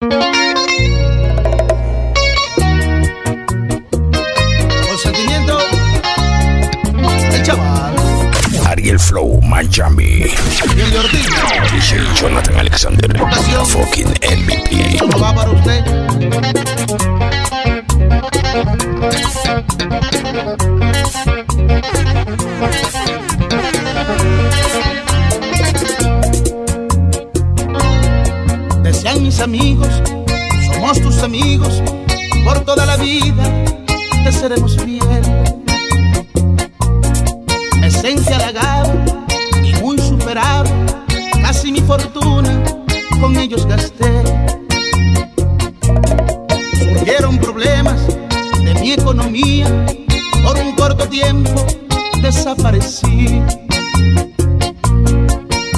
Con sentimiento, el chaval. Ariel Flow, Miami. El DJ Jonathan Alexander. Vocación. Fucking MVP. ¿Cómo va para usted? amigos, somos tus amigos, por toda la vida te seremos fiel. Me sentí halagado y muy superado, casi mi fortuna con ellos gasté. Surgieron problemas de mi economía, por un corto tiempo desaparecí.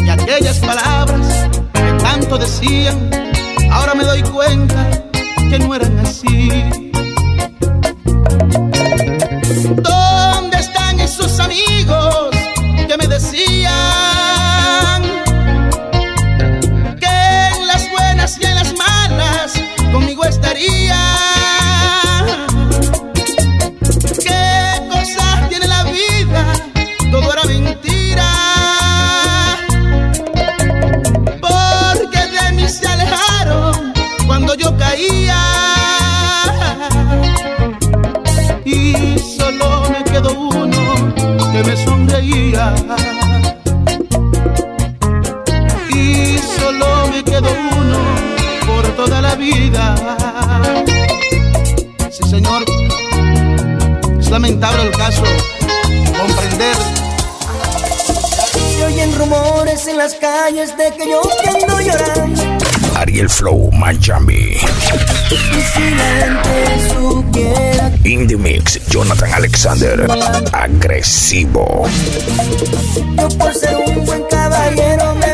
Y aquellas palabras que tanto decían, María. Flow Miami. In the mix, Jonathan Alexander. Agresivo. Yo por ser un buen caballero me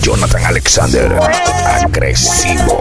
Jonathan Alexander. Agresivo.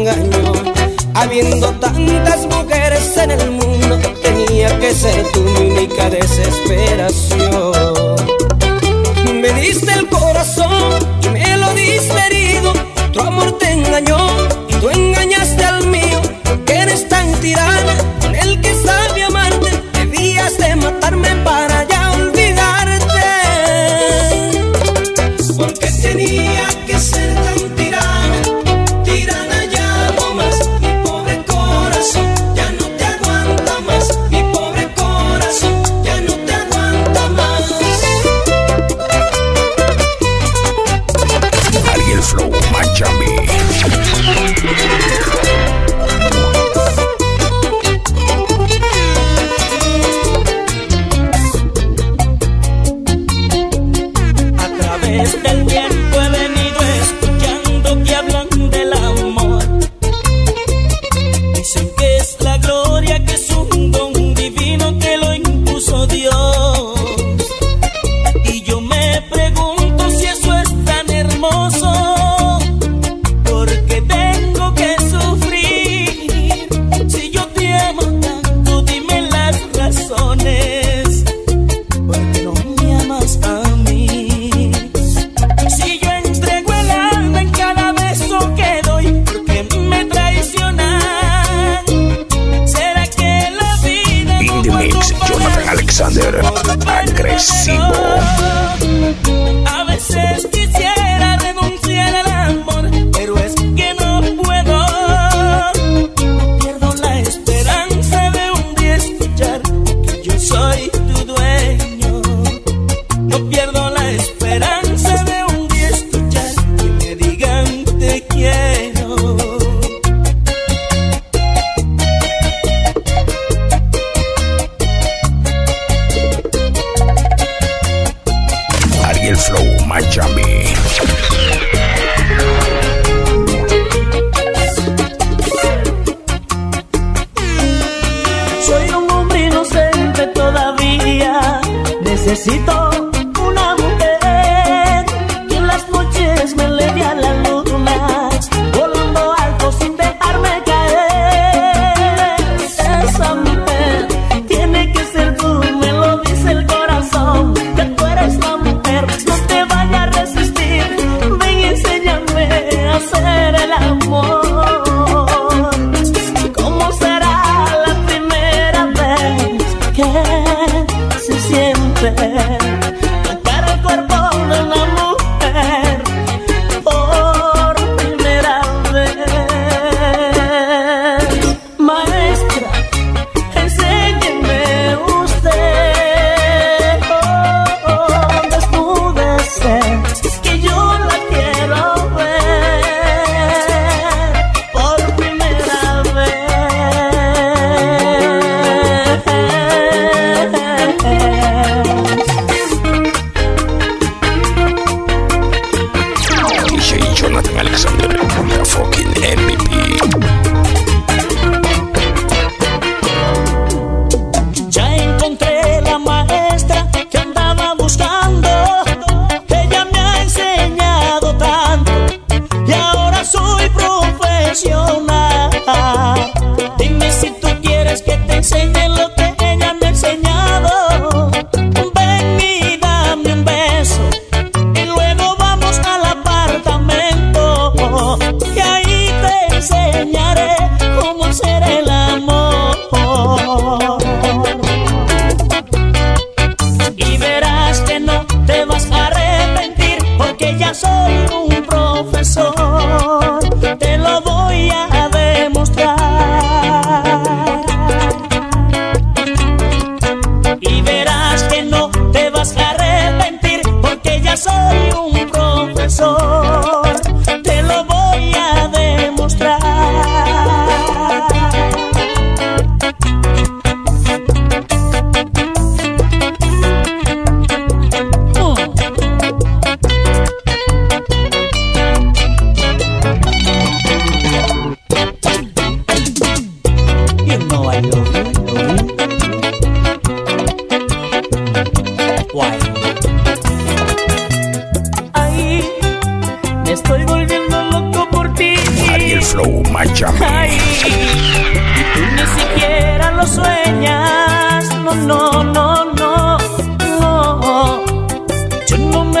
Engañó. Habiendo tantas mujeres en el mundo, tenía que ser tu única desesperación. Me diste el corazón y me lo diste herido. Tu amor te engañó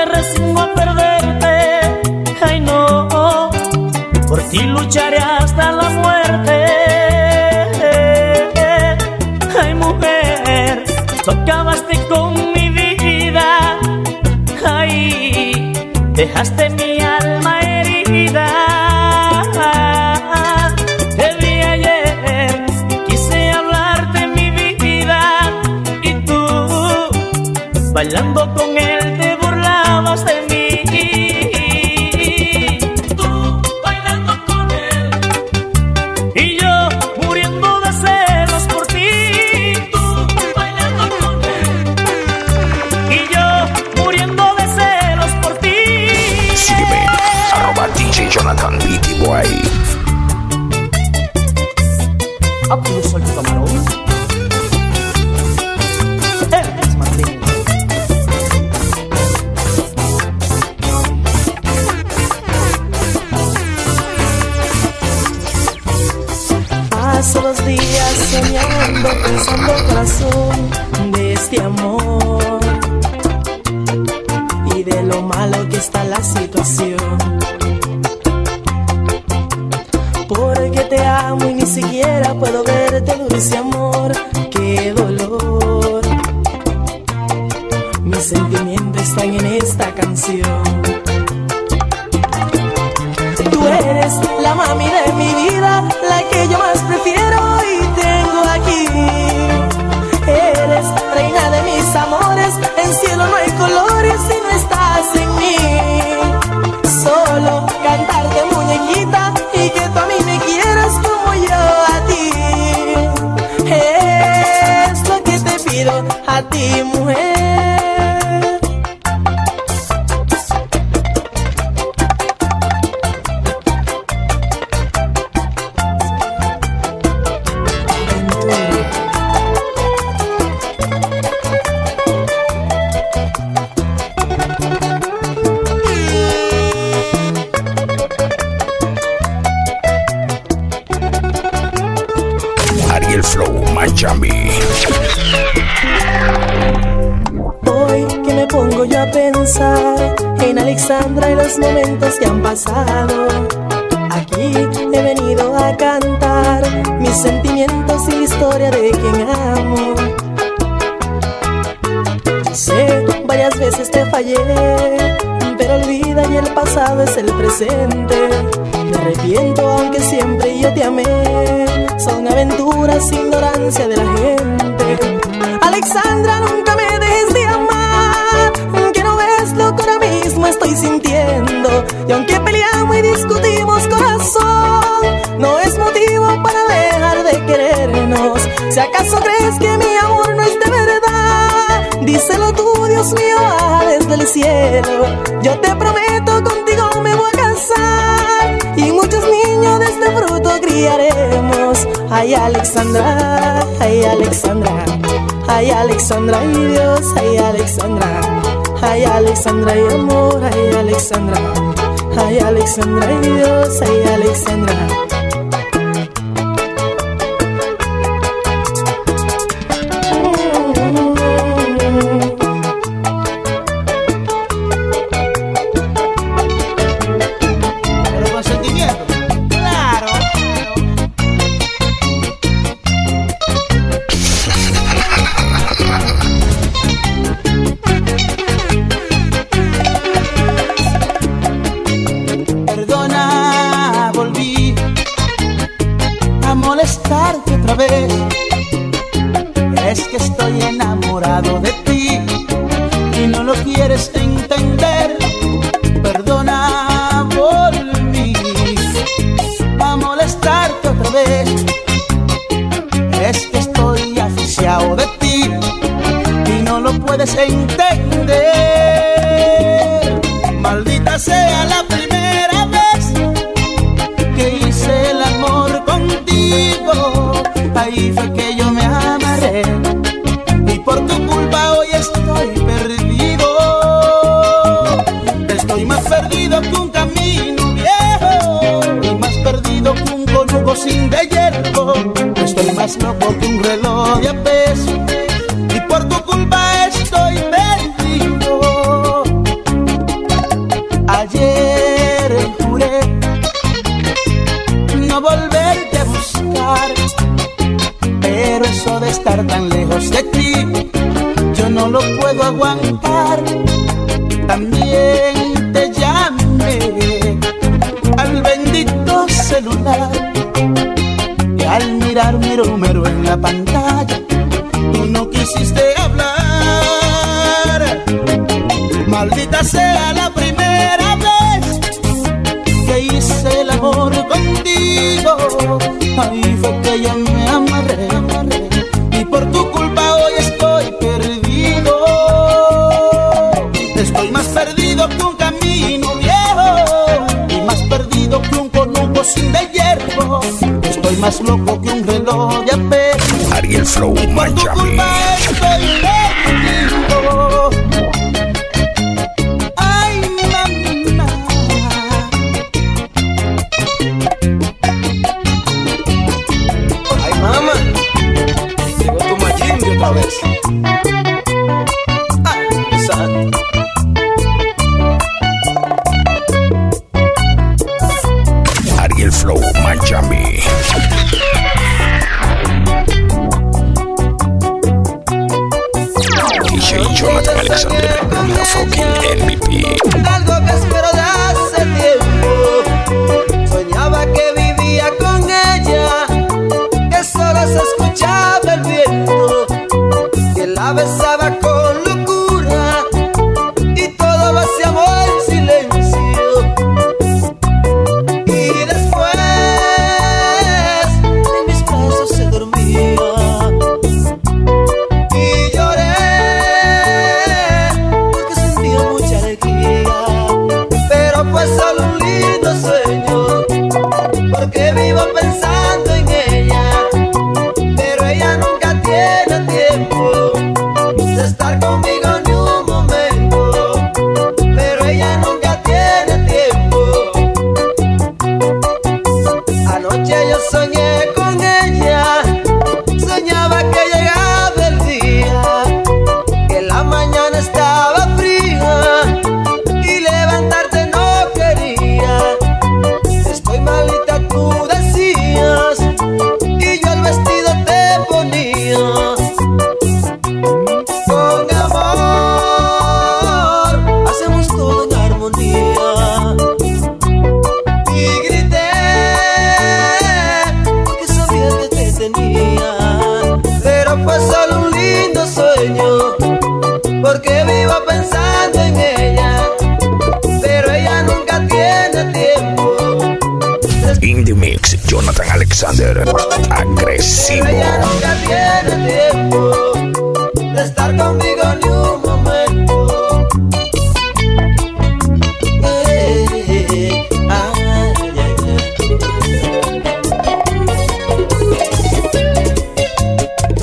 me resigno a perderte. Ay, no. Por ti lucharé hasta la muerte. Ay, mujer, tú acabaste con mi vida. Ay, dejaste mi y ni siquiera puedo verte, dulce amor, qué dolor. Mis sentimientos están en esta canción. Mis sentimientos y la historia de quien amo. Sé, varias veces te fallé, pero olvida y el pasado es el presente. Me arrepiento aunque siempre yo te amé. Son aventuras, ignorancia de la gente. Alexandra, nunca me dejes de amar. Que no ves lo que ahora mismo estoy sintiendo. Y aunque acaso crees que mi amor no es de verdad, díselo tú, Dios mío, desde el cielo. Yo te prometo, contigo me voy a casar. Y muchos niños de este fruto criaremos. Ay, Alexandra, ay, Alexandra. Ay, Alexandra, ay Dios, ay, Alexandra. Ay, Alexandra, ay amor, ay, Alexandra. Ay, Alexandra, ay Dios, ay, Alexandra. estar tan lejos de ti. Yo no lo puedo aguantar. También te llamé al bendito celular y al mirar mi número en la pantalla loco que un reloj de Ariel Flow Miami. DJ Jonathan Alexander, la fucking MVP. Algo que espero de hace tiempo. Soñaba que vivía con ella, que solo se escuchaba el viento, que la besaba. ser agresivo. Ella nunca tiene tiempo de estar conmigo ni un momento. Eh, eh, eh.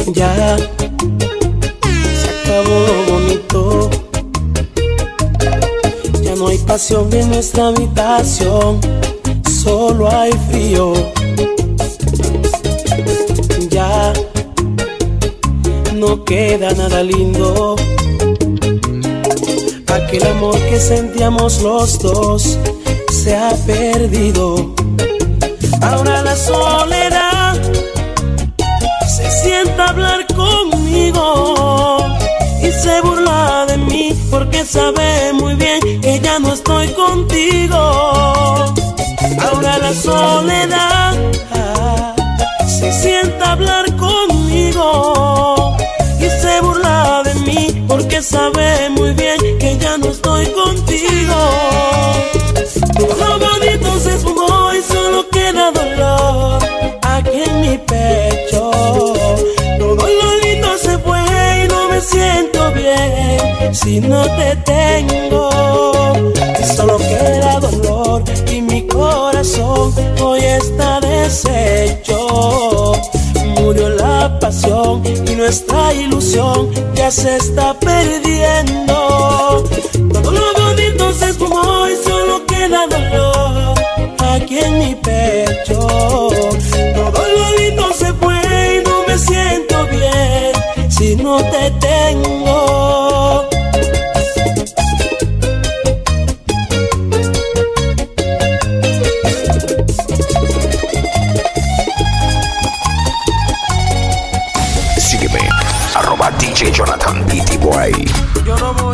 Ya se acabó lo bonito. Ya no hay pasión en nuestra habitación queda nada lindo. Aquel amor que sentíamos los dos se ha perdido. Ahora la soledad se sienta hablar conmigo y se burla de mí porque sabe muy bien que ya no estoy contigo. Ahora la soledad se sienta a hablar sabe muy bien que ya no estoy contigo. Lo bonito se esfumó y solo queda dolor aquí en mi pecho. Todo lo lindo se fue y no me siento bien si no te tengo. Solo queda dolor y mi corazón hoy está deshecho pasión y nuestra ilusión ya se está perdiendo. Todo lo bonito se esfumó y solo queda dolor aquí en mi pecho. Todo lo lindo se fue y no me siento bien si no te DJ Jonathan Pity Boy.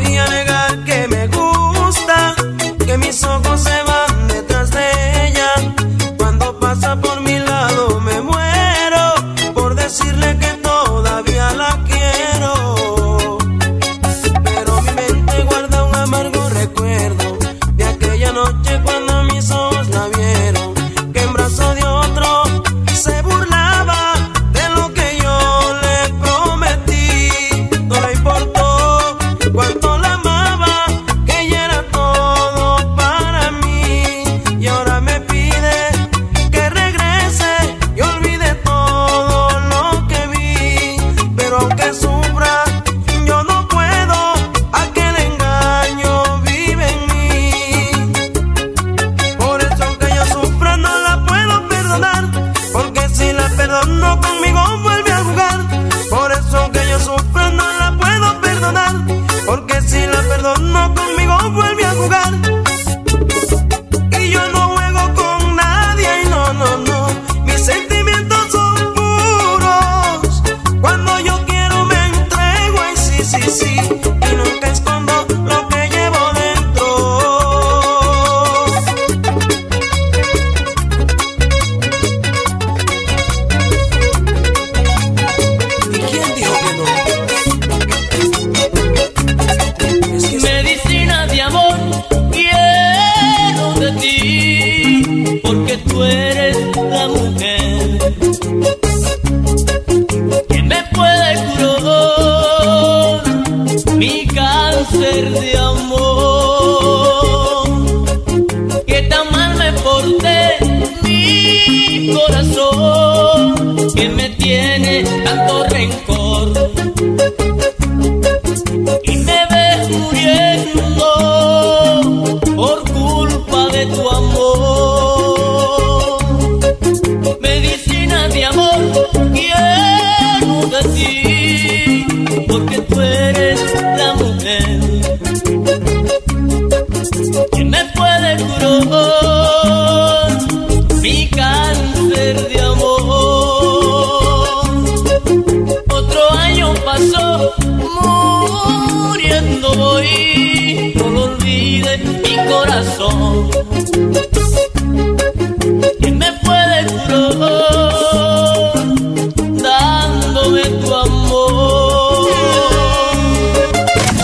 de tu amor.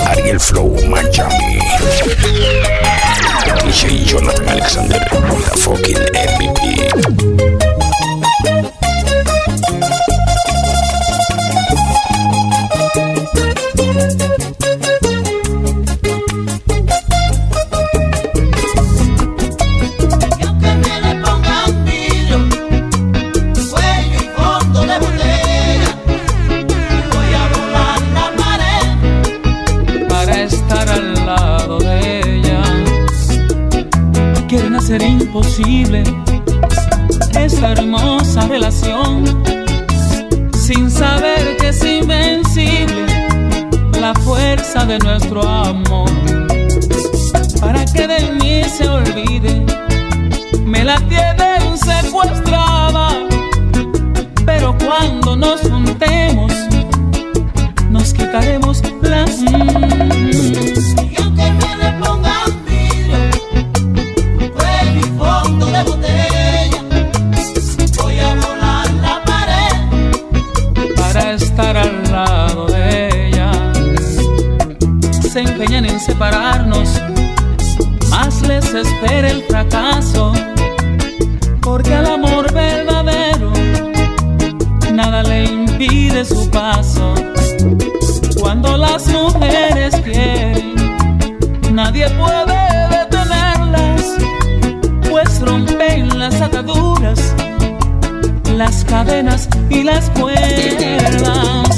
Ariel Flow Miami. DJ Jonathan Alexander, the fucking MVP. empeñan en separarnos, más les espera el fracaso, porque al amor verdadero nada le impide su paso. Cuando las mujeres quieren, nadie puede detenerlas, pues rompen las ataduras, las cadenas y las cuerdas.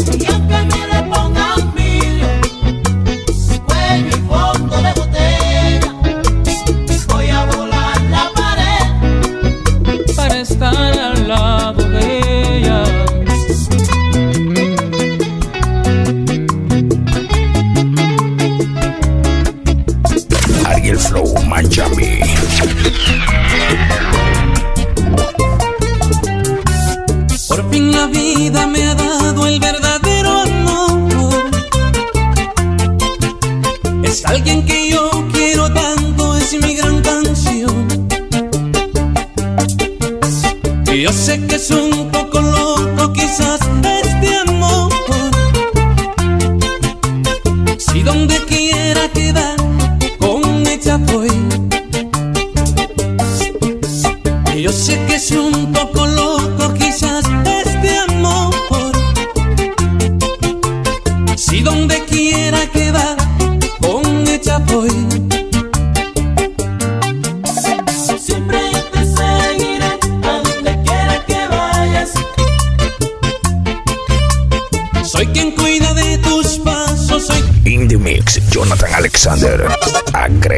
Yo sé que es un poco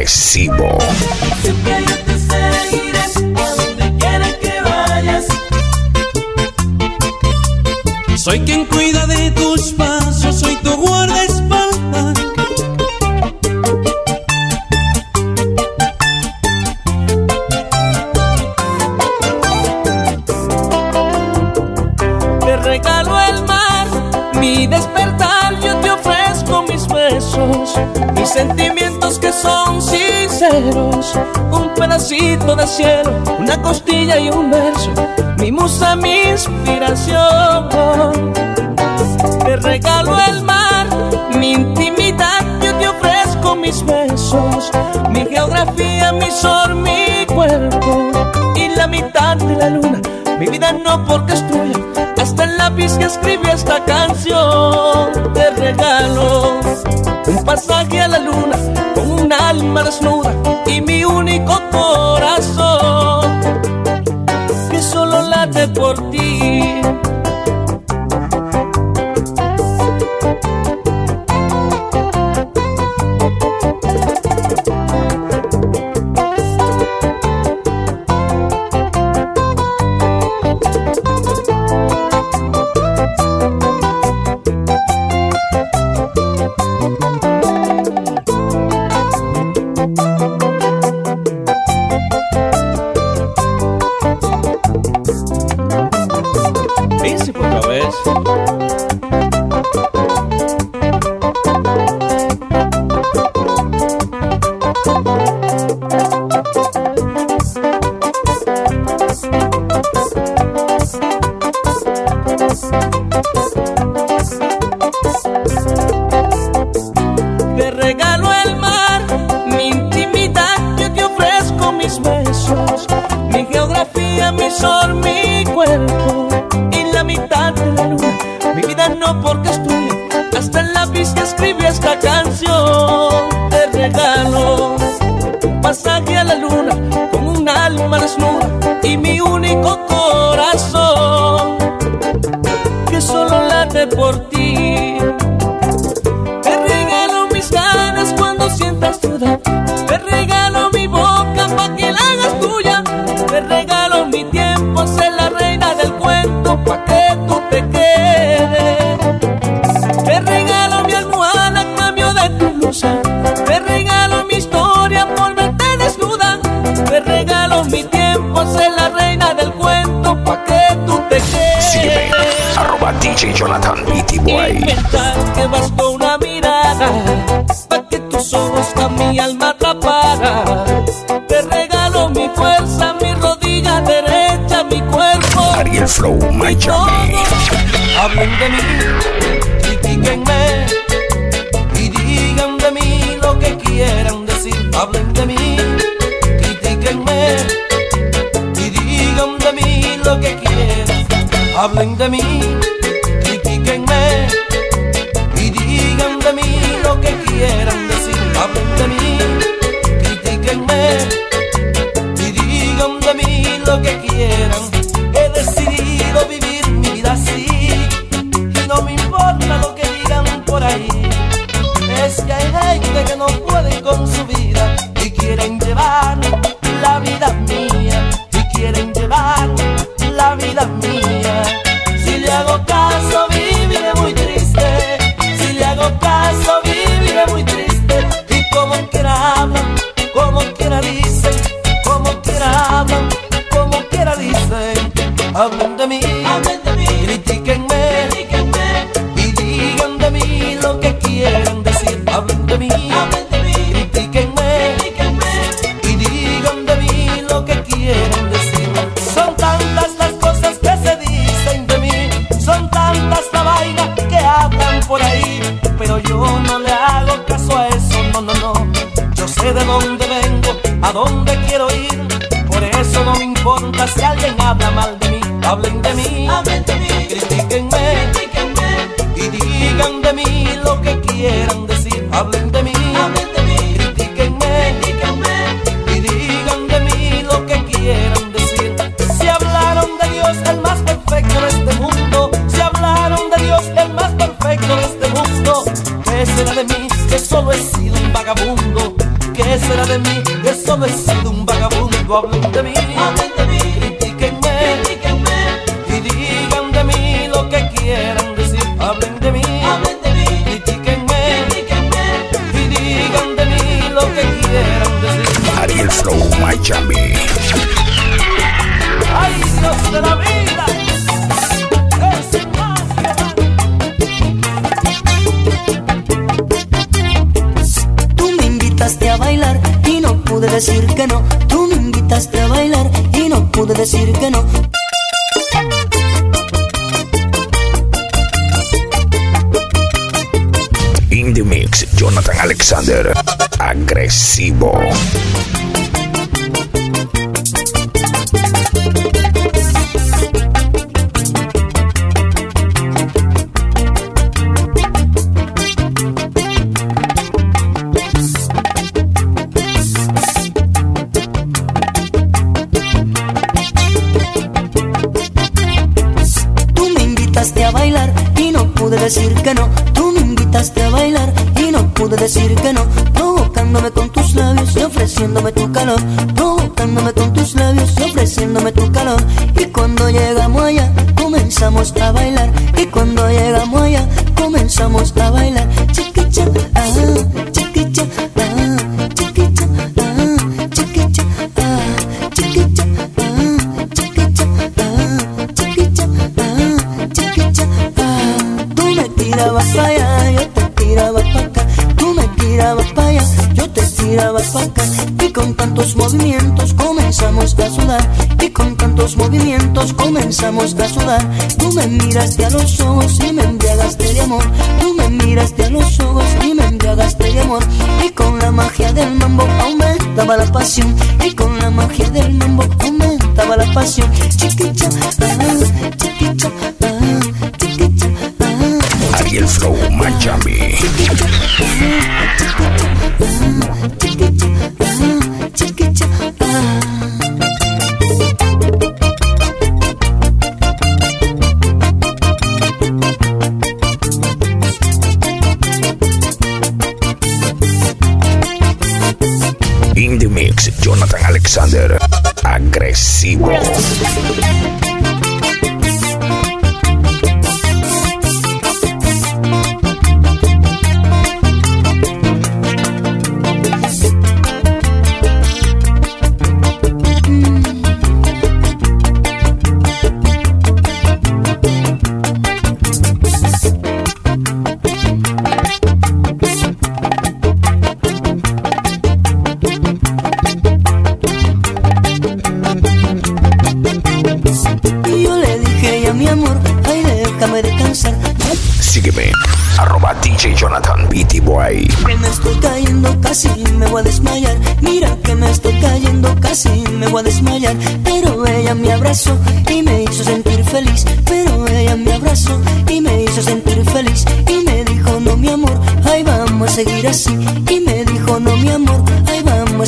agresivo. cielo, una costilla y un verso, mi musa, mi inspiración. Te regalo el mar, mi intimidad, yo te ofrezco mis besos, mi geografía, mi sol, mi cuerpo y la mitad de la luna. Mi vida no porque es tuya, hasta el lápiz que escribe esta canción. Te regalo un pasaje a la luna con un alma desnuda I'm hablen de me.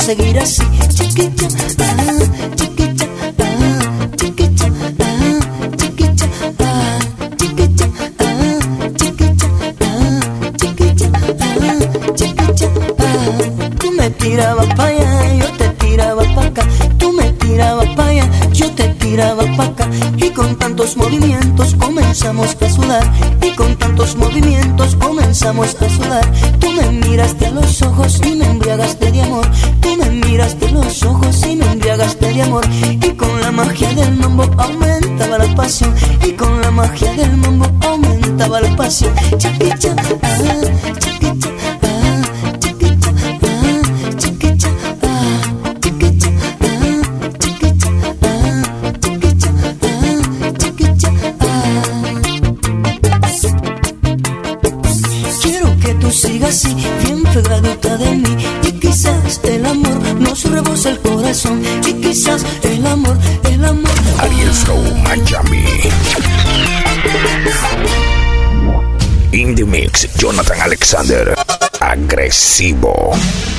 seguir así, chiquita, ah, chiquita, ah, chiquita, ah, chiquita, ah, chiquita, ah, chiquita, ah, chiquita, ah, chiquita, ah. Tú me tirabas pa' allá, yo te tiraba pa' acá, tú me tirabas pa' allá, yo te tiraba pa' acá, y con tantos movimientos comenzamos a sudar, y con tantos movimientos comenzamos a sudar, tú me miraste a los ojos y me pasión. Jonathan Alexander. Agresivo.